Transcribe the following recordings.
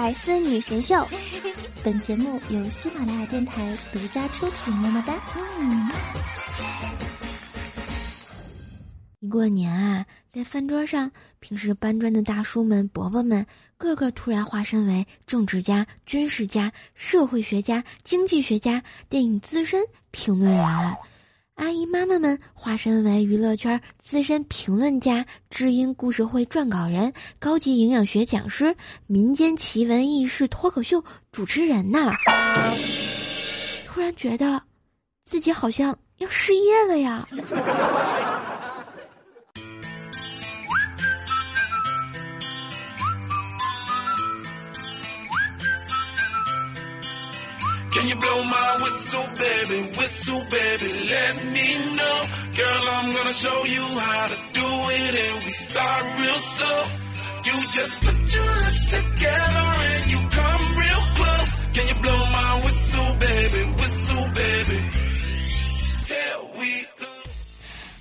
百思女神秀，本节目由喜马拉雅电台独家出品。么么哒！一过年啊，在饭桌上，平时搬砖的大叔们、伯伯们，个个突然化身为政治家、军事家、社会学家、经济学家、电影资深评论员。阿姨妈妈们化身为娱乐圈资深评论家、知音故事会撰稿人、高级营养学讲师、民间奇闻异事脱口秀主持人呢。突然觉得，自己好像要失业了呀。Can you blow my whistle, baby? Whistle, baby, let me know. Girl, I'm gonna show you how to do it and we start real slow. You just put your lips together and you come real close. Can you blow my whistle, baby? Whistle, baby. Here we go.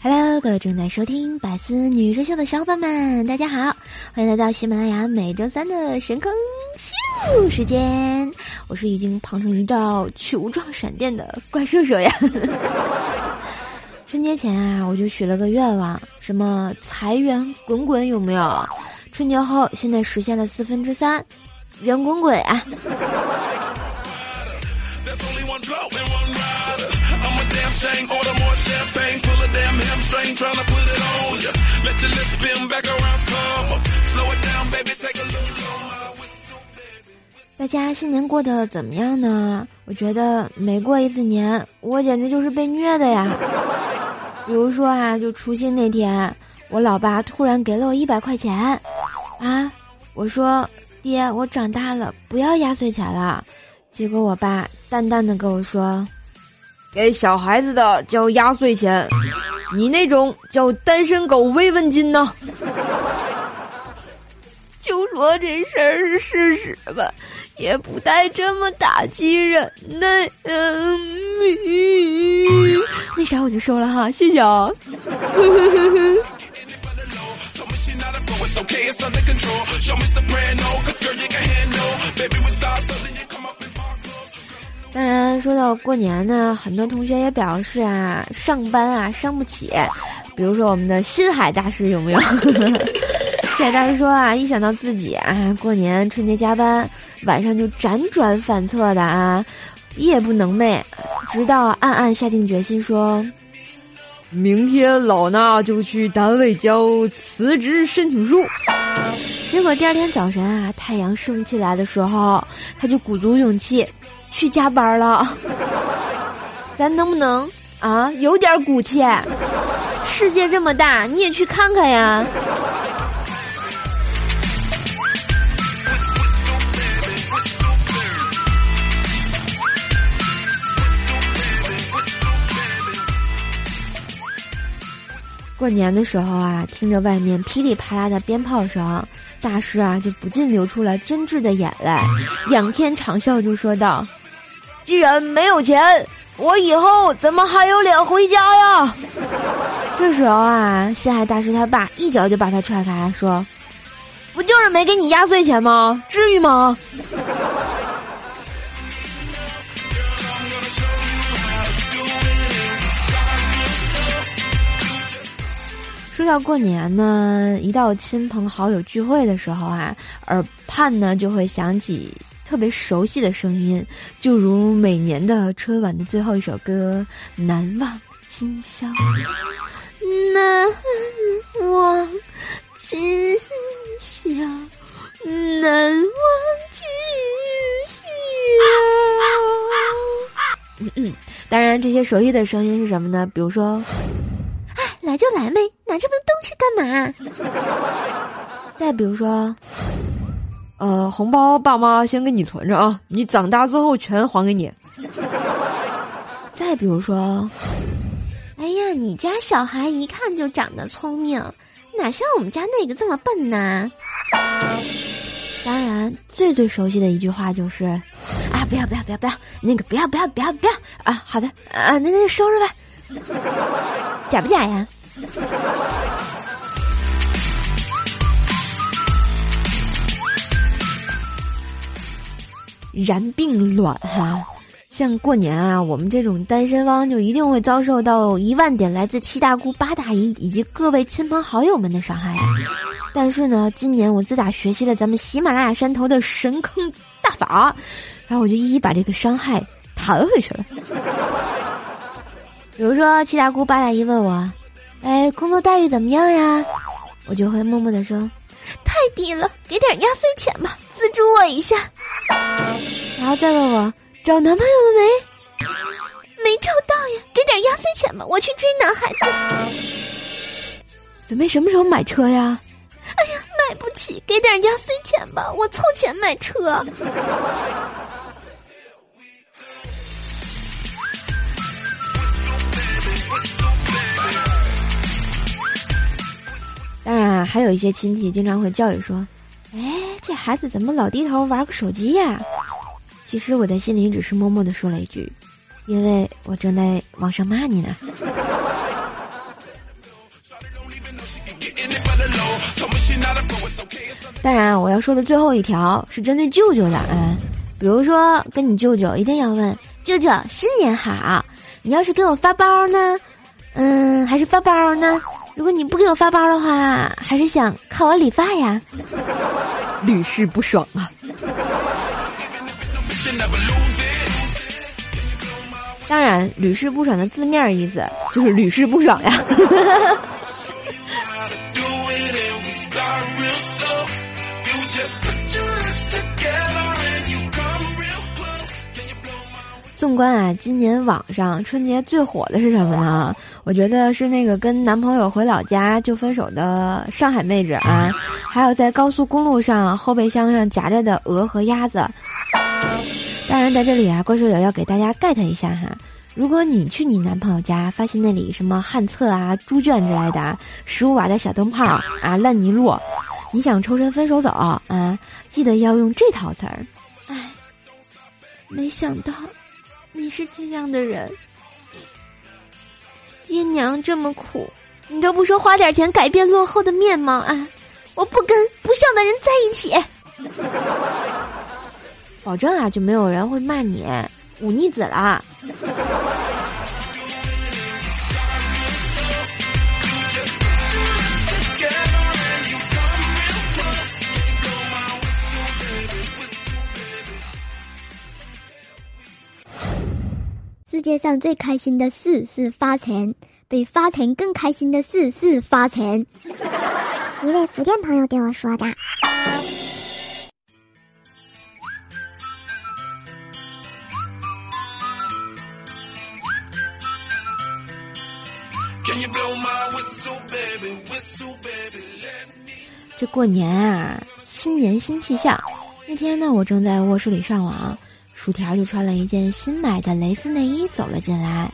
Hello，各位正在收听《百思女神秀》的小伙伴们，大家好，欢迎来到喜马拉雅每周三的神坑时间。我是已经胖成一道球状闪电的怪兽兽呀！春节前啊，我就许了个愿望，什么财源滚滚有没有？春节后，现在实现了四分之三，圆滚滚啊！大家新年过得怎么样呢？我觉得每过一次年，我简直就是被虐的呀。比如说啊，就除夕那天，我老爸突然给了我一百块钱，啊，我说爹，我长大了，不要压岁钱了。结果我爸淡淡的跟我说。给小孩子的叫压岁钱，你那种叫单身狗慰问金呢？就说这事儿是事实吧，也不带这么打击人的。嗯，那啥，我就收了哈，谢谢啊。当然，说到过年呢，很多同学也表示啊，上班啊伤不起。比如说我们的新海大师有没有？新海大师说啊，一想到自己啊过年春节加班，晚上就辗转反侧的啊，夜不能寐，直到暗暗下定决心说，明天老衲就去单位交辞职申请书。结果第二天早晨啊，太阳升起来的时候，他就鼓足勇气。去加班了，咱能不能啊有点骨气？世界这么大，你也去看看呀。过年的时候啊，听着外面噼里啪啦的鞭炮声，大师啊就不禁流出了真挚的眼泪，仰天长啸就说道。既然没有钱，我以后怎么还有脸回家呀？这时候啊，西海大师他爸一脚就把他踹开，说：“不就是没给你压岁钱吗？至于吗？”说到过年呢，一到亲朋好友聚会的时候啊，耳畔呢就会响起。特别熟悉的声音，就如每年的春晚的最后一首歌《难忘今宵》。难忘今宵，难忘今宵。嗯嗯，当然，这些熟悉的声音是什么呢？比如说，哎，来就来呗，拿这么多东西干嘛？再比如说。呃，红包爸妈先给你存着啊，你长大之后全还给你。再比如说，哎呀，你家小孩一看就长得聪明，哪像我们家那个这么笨呢？当然，最最熟悉的一句话就是，啊，不要不要不要不要，那个不要不要不要不要啊，好的啊，那那就收着吧，假不假呀？然并卵哈。像过年啊，我们这种单身汪就一定会遭受到一万点来自七大姑八大姨以及各位亲朋好友们的伤害。但是呢，今年我自打学习了咱们喜马拉雅山头的神坑大法，然后我就一一把这个伤害弹回去了。比如说七大姑八大姨问我，哎，工作待遇怎么样呀？我就会默默的说，太低了，给点压岁钱吧，资助我一下。然后再问我找男朋友了没？没找到呀，给点压岁钱吧，我去追男孩子。准备什么时候买车呀？哎呀，买不起，给点压岁钱吧，我凑钱买车。还有一些亲戚经常会教育说：“哎，这孩子怎么老低头玩个手机呀？”其实我在心里只是默默的说了一句：“因为我正在网上骂你呢。”当然，我要说的最后一条是针对舅舅的啊，比如说跟你舅舅一定要问舅舅新年好，你要是给我发包呢，嗯，还是发包呢？如果你不给我发包的话，还是想看我理发呀？屡试不爽啊！当然，屡试不爽的字面意思就是屡试不爽呀。纵观啊，今年网上春节最火的是什么呢？我觉得是那个跟男朋友回老家就分手的上海妹子啊，还有在高速公路上后备箱上夹着的鹅和鸭子。当然，在这里啊，郭手友要给大家 get 一下哈，如果你去你男朋友家，发现那里什么旱厕啊、猪圈之类的，十五瓦的小灯泡啊、烂泥路，你想抽身分手走啊，记得要用这套词儿。哎，没想到。你是这样的人，爹娘这么苦，你都不说花点钱改变落后的面貌啊！我不跟不孝的人在一起，保证啊，就没有人会骂你忤逆子了。世界上最开心的事是发钱，比发钱更开心的事是发钱。一位福建朋友对我说的。这过年啊，新年新气象。那天呢，我正在卧室里上网。薯条就穿了一件新买的蕾丝内衣走了进来，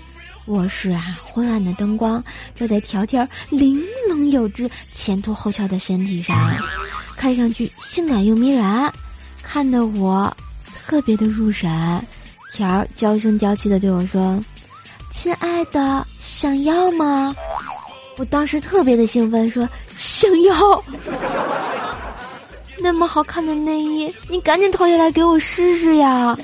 卧室啊，昏暗的灯光照在条条玲珑有致、前凸后翘的身体上，看上去性感又迷人，看得我特别的入神。条娇声娇气的对我说：“亲爱的，想要吗？”我当时特别的兴奋，说：“想要。”那么好看的内衣，你赶紧脱下来给我试试呀！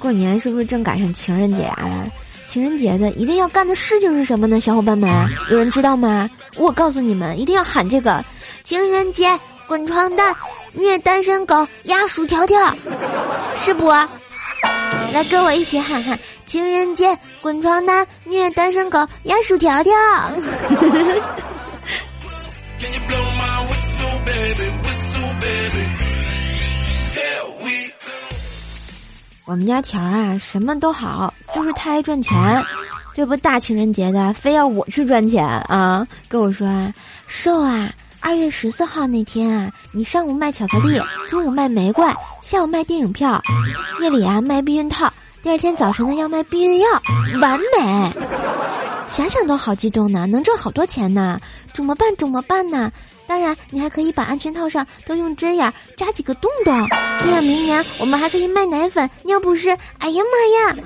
过年是不是正赶上情人节啊？情人节的一定要干的事情是什么呢？小伙伴们，有人知道吗？我告诉你们，一定要喊这个：情人节滚床单，虐单身狗，压薯条条，是不？来跟我一起喊喊：情人节滚床单，虐单身狗，压薯条条。我们家条啊，什么都好，就是太爱赚钱。这不大情人节的，非要我去赚钱啊！跟我说啊，瘦啊，二月十四号那天啊，你上午卖巧克力，中午卖玫瑰。下午卖电影票，夜里啊卖避孕套，第二天早晨呢要卖避孕药，完美！想想都好激动呢，能挣好多钱呢，怎么办？怎么办呢？当然，你还可以把安全套上都用针眼扎几个洞洞，这样明年我们还可以卖奶粉、尿不湿。哎呀妈呀！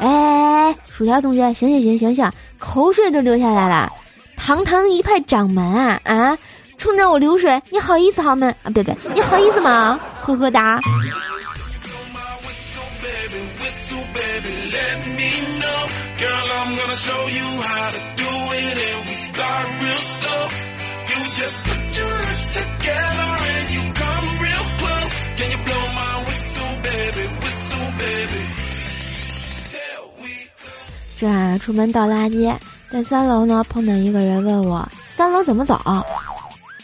哎，薯条同学，醒醒醒醒醒，口水都流下来了，堂堂一派掌门啊啊！冲着我流水，你好意思好吗？啊，别别，你好意思吗？呵呵哒。这出门倒垃圾，在三楼呢碰到一个人问我三楼怎么走。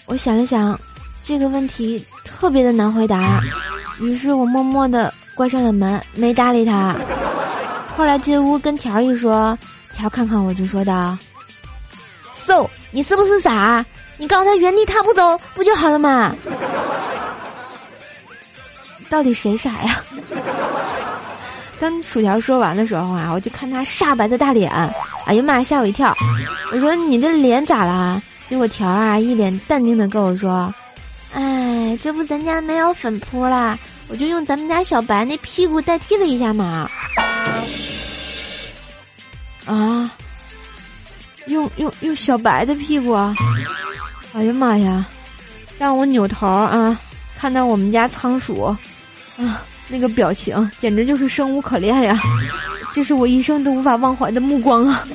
我想了想，这个问题特别的难回答，于是我默默的关上了门，没搭理他。后来进屋跟条一说，条看看我就说道：“So，你是不是傻？你告诉他原地踏步走不就好了吗？”到底谁傻呀？当薯条说完的时候啊，我就看他煞白的大脸，哎呀妈呀，吓我一跳！我说：“你这脸咋啦？”结果条啊一脸淡定的跟我说：“哎，这不咱家没有粉扑啦，我就用咱们家小白那屁股代替了一下嘛。”啊！用用用小白的屁股！哎呀妈呀！让我扭头啊，看到我们家仓鼠啊那个表情，简直就是生无可恋呀！这是我一生都无法忘怀的目光啊！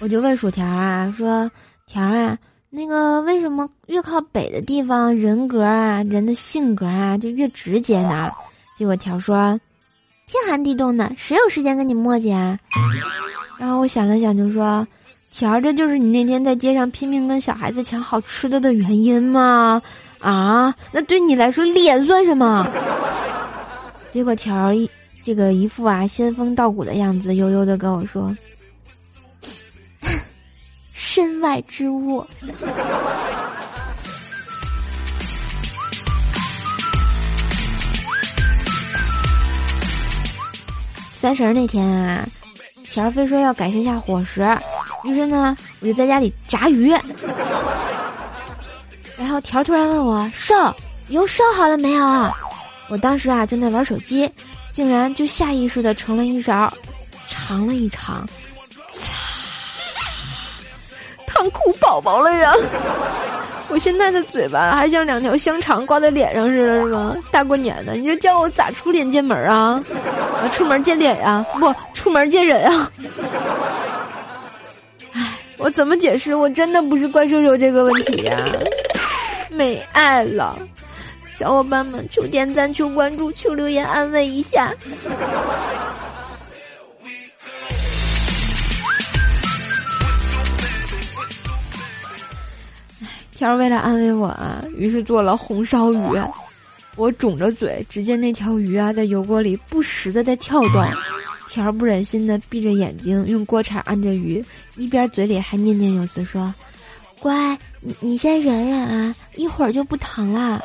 我就问薯条啊，说条啊，那个为什么越靠北的地方人格啊、人的性格啊就越直接呢？结果条说，天寒地冻的，谁有时间跟你磨叽啊？然后我想了想，就说，条儿，这就是你那天在街上拼命跟小孩子抢好吃的的原因吗？啊，那对你来说脸算什么？结果条儿一这个一副啊仙风道骨的样子，悠悠的跟我说。身外之物。三十那天啊，条儿非说要改善一下伙食，于是呢，我就在家里炸鱼。然后条突然问我：“瘦油烧好了没有？”我当时啊正在玩手机，竟然就下意识的盛了一勺，尝了一尝。烫哭宝宝了呀！我现在的嘴巴还像两条香肠挂在脸上似的，是吗？大过年的，你这叫我咋出脸见门啊？啊，出门见脸呀？不，出门见人啊！唉，我怎么解释？我真的不是怪兽兽这个问题呀，没爱了。小伙伴们，求点赞，求关注，求留言安慰一下。条为了安慰我啊，于是做了红烧鱼。我肿着嘴，只见那条鱼啊在油锅里不时的在跳动。条不忍心的闭着眼睛，用锅铲按着鱼，一边嘴里还念念有词说：“乖，你你先忍忍啊，一会儿就不疼了。”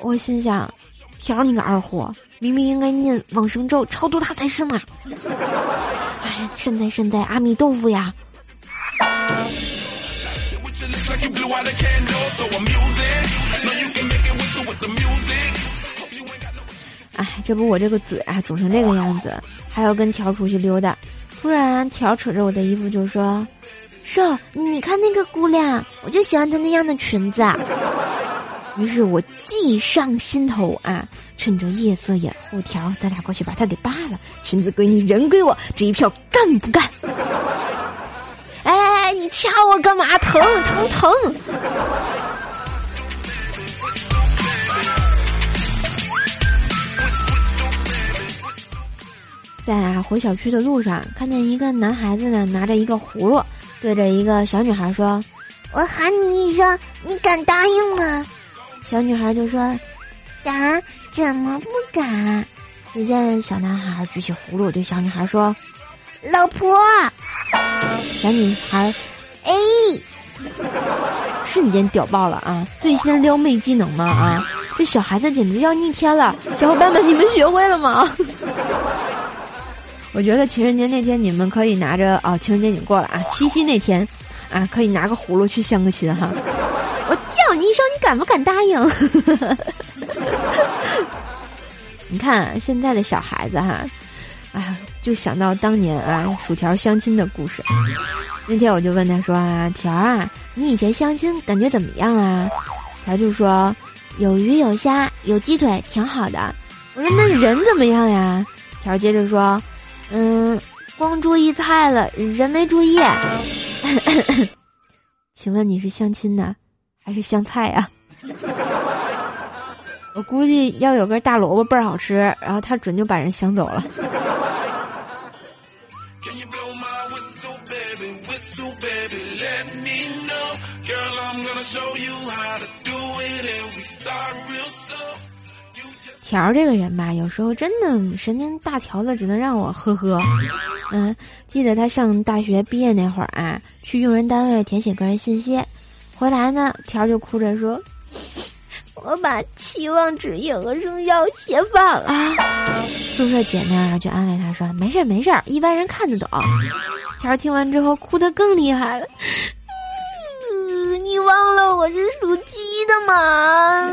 我心想：条你个二货，明明应该念往生咒超度他才是嘛！哎，善哉善哉，阿弥陀佛呀！哎，这不我这个嘴啊肿成这个样子，还要跟条出去溜达。突然条扯着我的衣服就说：“说，你你看那个姑娘，我就喜欢她那样的裙子。”于是我计上心头啊，趁着夜色掩护条，咱俩过去把她给扒了。裙子归你，人归我，这一票干不干？哎，你掐我干嘛？疼疼疼！在回小区的路上，看见一个男孩子呢，拿着一个葫芦，对着一个小女孩说：“我喊你一声，你敢答应吗？”小女孩就说：“敢？怎么不敢？”只见小男孩举起葫芦，对小女孩说：“老婆。”小女孩，哎，瞬间屌爆了啊！最新撩妹技能吗？啊，这小孩子简直要逆天了！小伙伴们，你们学会了吗？我觉得情人节那天你们可以拿着啊，情人节已经过了啊，七夕那天，啊，可以拿个葫芦去相个亲哈。我叫你一声，你敢不敢答应？你看现在的小孩子哈，啊，就想到当年啊，薯条相亲的故事。那天我就问他说啊，条啊，你以前相亲感觉怎么样啊？他就说有鱼有虾有鸡腿，挺好的。我说那人怎么样呀？条接着说，嗯，光注意菜了，人没注意。请问你是相亲呢，还是香菜呀？我估计要有根大萝卜倍儿好吃，然后他准就把人相走了。条这个人吧，有时候真的神经大条的，只能让我呵呵。嗯，记得他上大学毕业那会儿啊，去用人单位填写个人信息，回来呢，条就哭着说：“我把期望值也和生肖写反了。”宿舍姐妹儿就安慰他说：“没事儿没事儿，一般人看得懂。”条听完之后哭得更厉害了。你忘了我是属鸡的吗？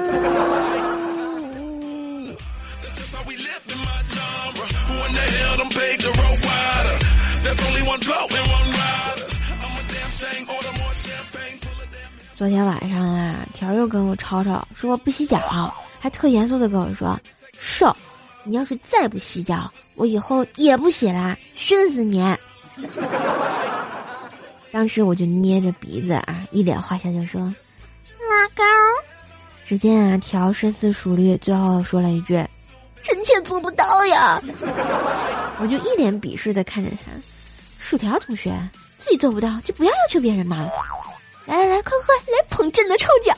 昨天晚上啊，条又跟我吵吵，说不洗脚，还特严肃的跟我说：“瘦，你要是再不洗脚，我以后也不洗啦，熏死你！”当时我就捏着鼻子啊，一脸坏笑就说：“拉钩。”只见啊，条深思熟虑，最后说了一句：“臣妾做不到呀。”我就一脸鄙视的看着他，薯条同学自己做不到就不要要求别人嘛。来来来，快快来捧朕的臭脚！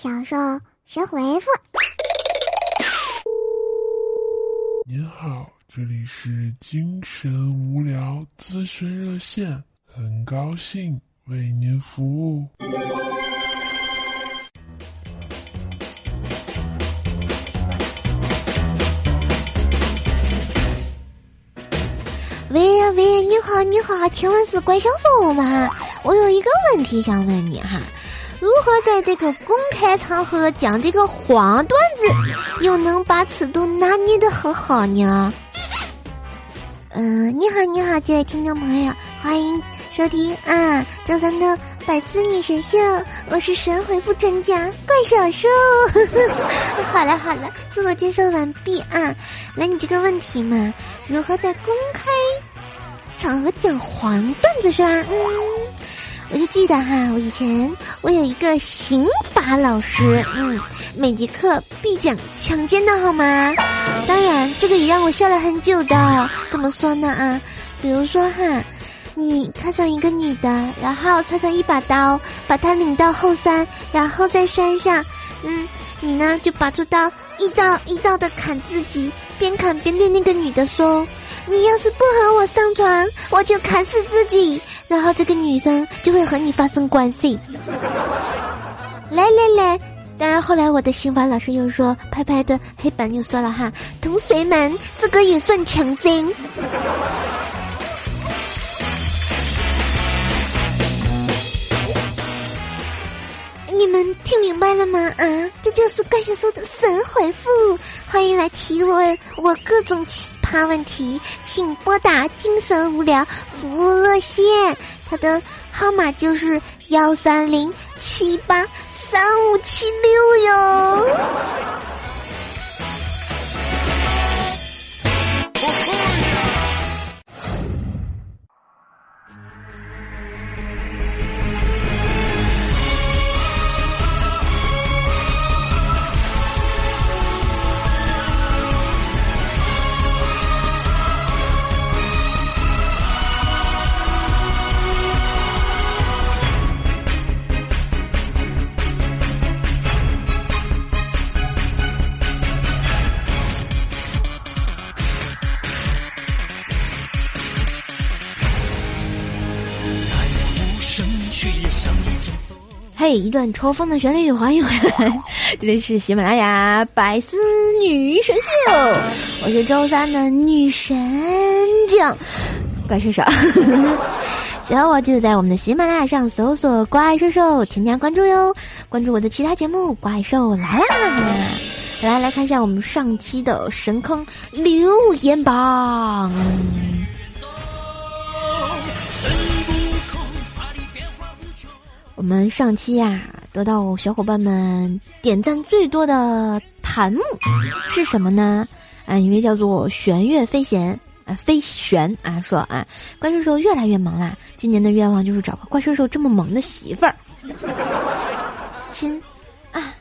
小兽神回复。您好，这里是精神无聊咨询热线，很高兴为您服务。喂呀喂，你好你好，请问是怪小兽吗？我有一个问题想问你哈，如何在这个公开场合讲这个黄段子，又能把尺度拿捏的很好呢？嗯，你好你好，这位听众朋友，欢迎收听啊周三的百思女神秀，我是神回复专家怪小兽。好了好了，自我介绍完毕啊，来你这个问题嘛，如何在公开场合讲黄段子是吧？嗯，我就记得哈，我以前我有一个刑法老师，嗯，每节课必讲强奸的好吗？当然，这个也让我笑了很久的。怎么说呢啊？比如说哈，你看上一个女的，然后穿上一把刀，把她领到后山，然后在山上，嗯，你呢就拔出刀，一刀一刀的砍自己，边砍边对那个女的说：“你要是不和我上床，我就砍死自己。”然后这个女生就会和你发生关系。来来来。当然，后来我的刑法老师又说，拍拍的黑板又说了哈，同学们，这个也算强奸。你们听明白了吗？啊，这就是怪小兽的神回复，欢迎来提问我各种奇葩问题，请拨打精神无聊服务热线，它的号码就是幺三零七八三五七六哟。嘿，一段抽风的旋律，欢迎，这里是喜马拉雅百思女神秀，我是周三的女神教怪兽兽，喜欢我记得在我们的喜马拉雅上搜索怪兽兽，添加关注哟，关注我的其他节目，怪兽来啦，来来看一下我们上期的神坑留言榜。我们上期呀，得到小伙伴们点赞最多的弹幕是什么呢？啊，一位叫做玄月飞贤啊，飞玄啊，说啊，怪兽兽越来越萌啦，今年的愿望就是找个怪兽兽这么萌的媳妇儿。亲啊，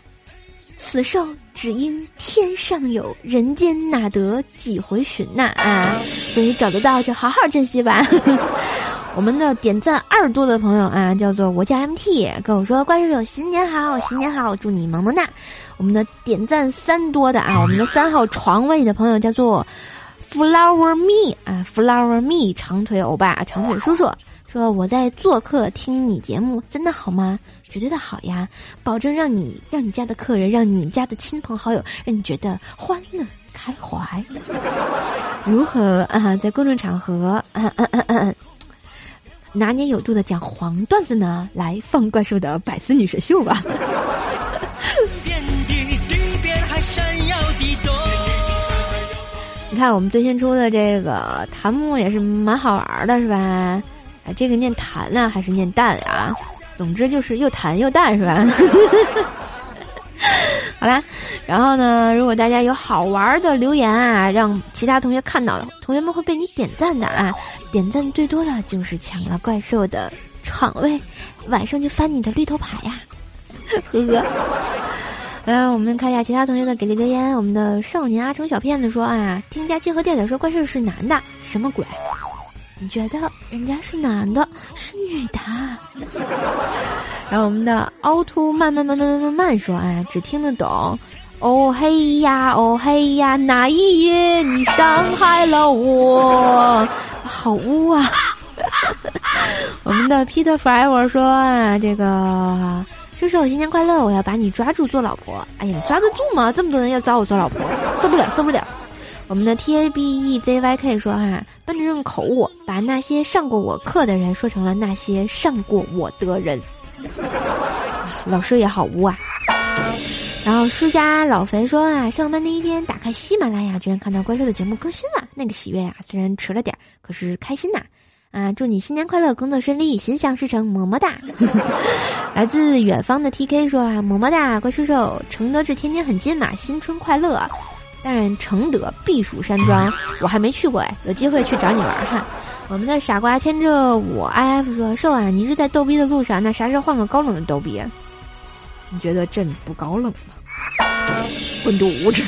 此兽只应天上有人间哪得几回寻呐啊，所以找得到就好好珍惜吧。我们的点赞二多的朋友啊，叫做我叫 MT，跟我说怪兽兽新年好，新年好，祝你萌萌哒。我们的点赞三多的啊，我们的三号床位的朋友叫做 Flower Me 啊，Flower Me 长腿欧巴，长腿叔叔说我在做客听你节目，真的好吗？绝对的好呀，保证让你让你家的客人，让你家的亲朋好友，让你觉得欢乐开怀。如何啊？在公众场合。嗯嗯嗯嗯拿捏有度的讲黄段子呢，来放怪兽的百思女神秀吧。你看我们最新出的这个弹幕也是蛮好玩的，是吧？哎，这个念弹啊，还是念蛋啊？总之就是又弹又蛋，是吧？好啦，然后呢，如果大家有好玩的留言啊，让其他同学看到了，同学们会被你点赞的啊！点赞最多的就是抢了怪兽的场位，晚上就翻你的绿头牌呀！呵呵。来，我们看一下其他同学的给力留言。我们的少年阿成小骗子说啊，听家集合电台说怪兽是男的，什么鬼？你觉得人家是男的，是女的？然后我们的凹凸慢慢慢慢慢慢慢说，哎，只听得懂。哦嘿呀，哦嘿呀，哪一夜你伤害了我，好污啊！我们的 Peter Forever 说啊，这个叔叔新年快乐，我要把你抓住做老婆。哎呀，抓得住吗？这么多人要抓我做老婆，受不了，受不了。我们的 T A B E Z Y K 说哈，奔着这种口误，把那些上过我课的人说成了那些上过我的人，老师也好污啊。然后施家老肥说啊，上班第一天打开喜马拉雅，居然看到怪兽的节目更新了，那个喜悦呀，虽然迟了点可是开心呐。啊，祝你新年快乐，工作顺利，心想事成，么么哒。来自远方的 T K 说啊，么么哒，怪叔叔，承德至天津很近嘛，新春快乐。当然，承德避暑山庄我还没去过哎，有机会去找你玩哈。我们的傻瓜牵着我 I F 说：“瘦啊，你是在逗逼的路上，那啥时候换个高冷的逗逼？你觉得朕不高冷吗？滚犊子！”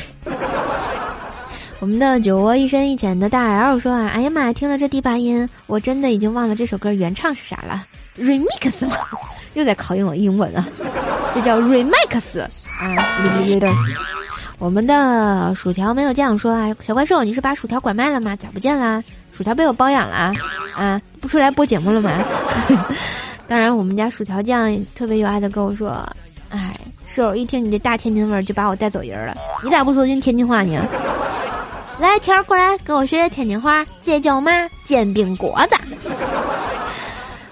我们的酒窝一深一浅的大 L 说：“啊，哎呀妈呀，听了这第八音，我真的已经忘了这首歌原唱是啥了，remix 吗？又在考验我英文啊？这叫 remix 啊！我们的薯条没有酱说啊，小怪兽，你是把薯条拐卖了吗？咋不见啦？薯条被我包养了啊！不出来播节目了吗？当然，我们家薯条酱特别有爱的跟我说，哎，瘦，一听你这大天津味儿就把我带走人了。你咋不说句天津话呢？来，条过来跟我学学天津话，这叫妈？煎饼果子。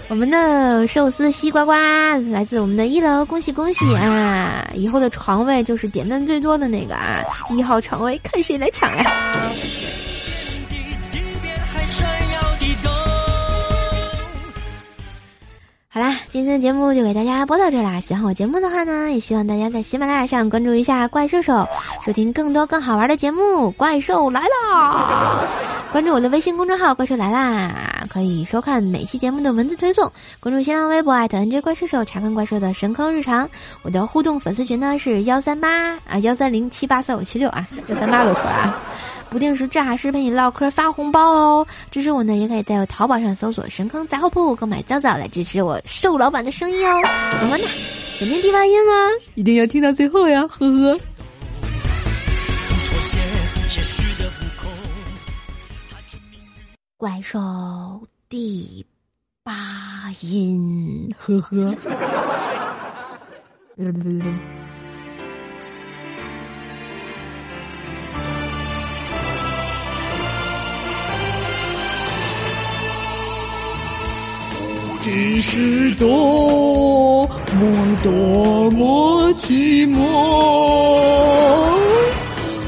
我们的寿司西瓜瓜来自我们的一楼，恭喜恭喜啊！以后的床位就是点赞最多的那个啊，一号床位看谁来抢呀！好啦，今天的节目就给大家播到这啦。喜欢我节目的话呢，也希望大家在喜马拉雅上关注一下怪兽手，收听更多更好玩的节目。怪兽来啦！关注我的微信公众号“怪兽来啦”，可以收看每期节目的文字推送。关注新浪微博 @NJ 怪兽手，查看怪兽的神坑日常。我的互动粉丝群呢是幺三八啊幺三零七八三五七六啊这三八都出来啊。不定时炸尸陪你唠嗑发红包哦！支持我呢，也可以在我淘宝上搜索“神坑杂货铺”购买皂皂来支持我瘦老板的生意哦。么么哒！想听第八音吗？一定要听到最后呀！呵呵。怪兽第八音，呵呵。只是多么多么寂寞，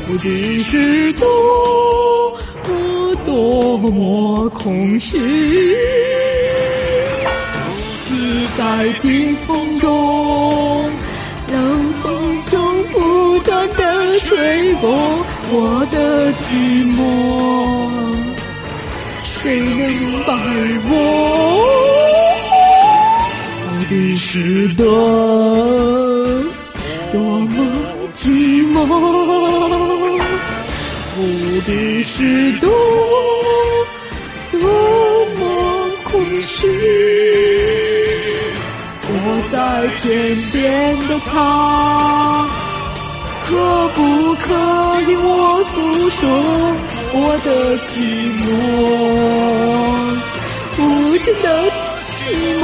不只是多多空虚，独自在冰封中，冷风中不断的吹过我的寂寞，谁能明白我？的是多多么寂寞，无的是多多是。我在天边的他，可不可以我诉说我的寂寞？无尽的。寂寞。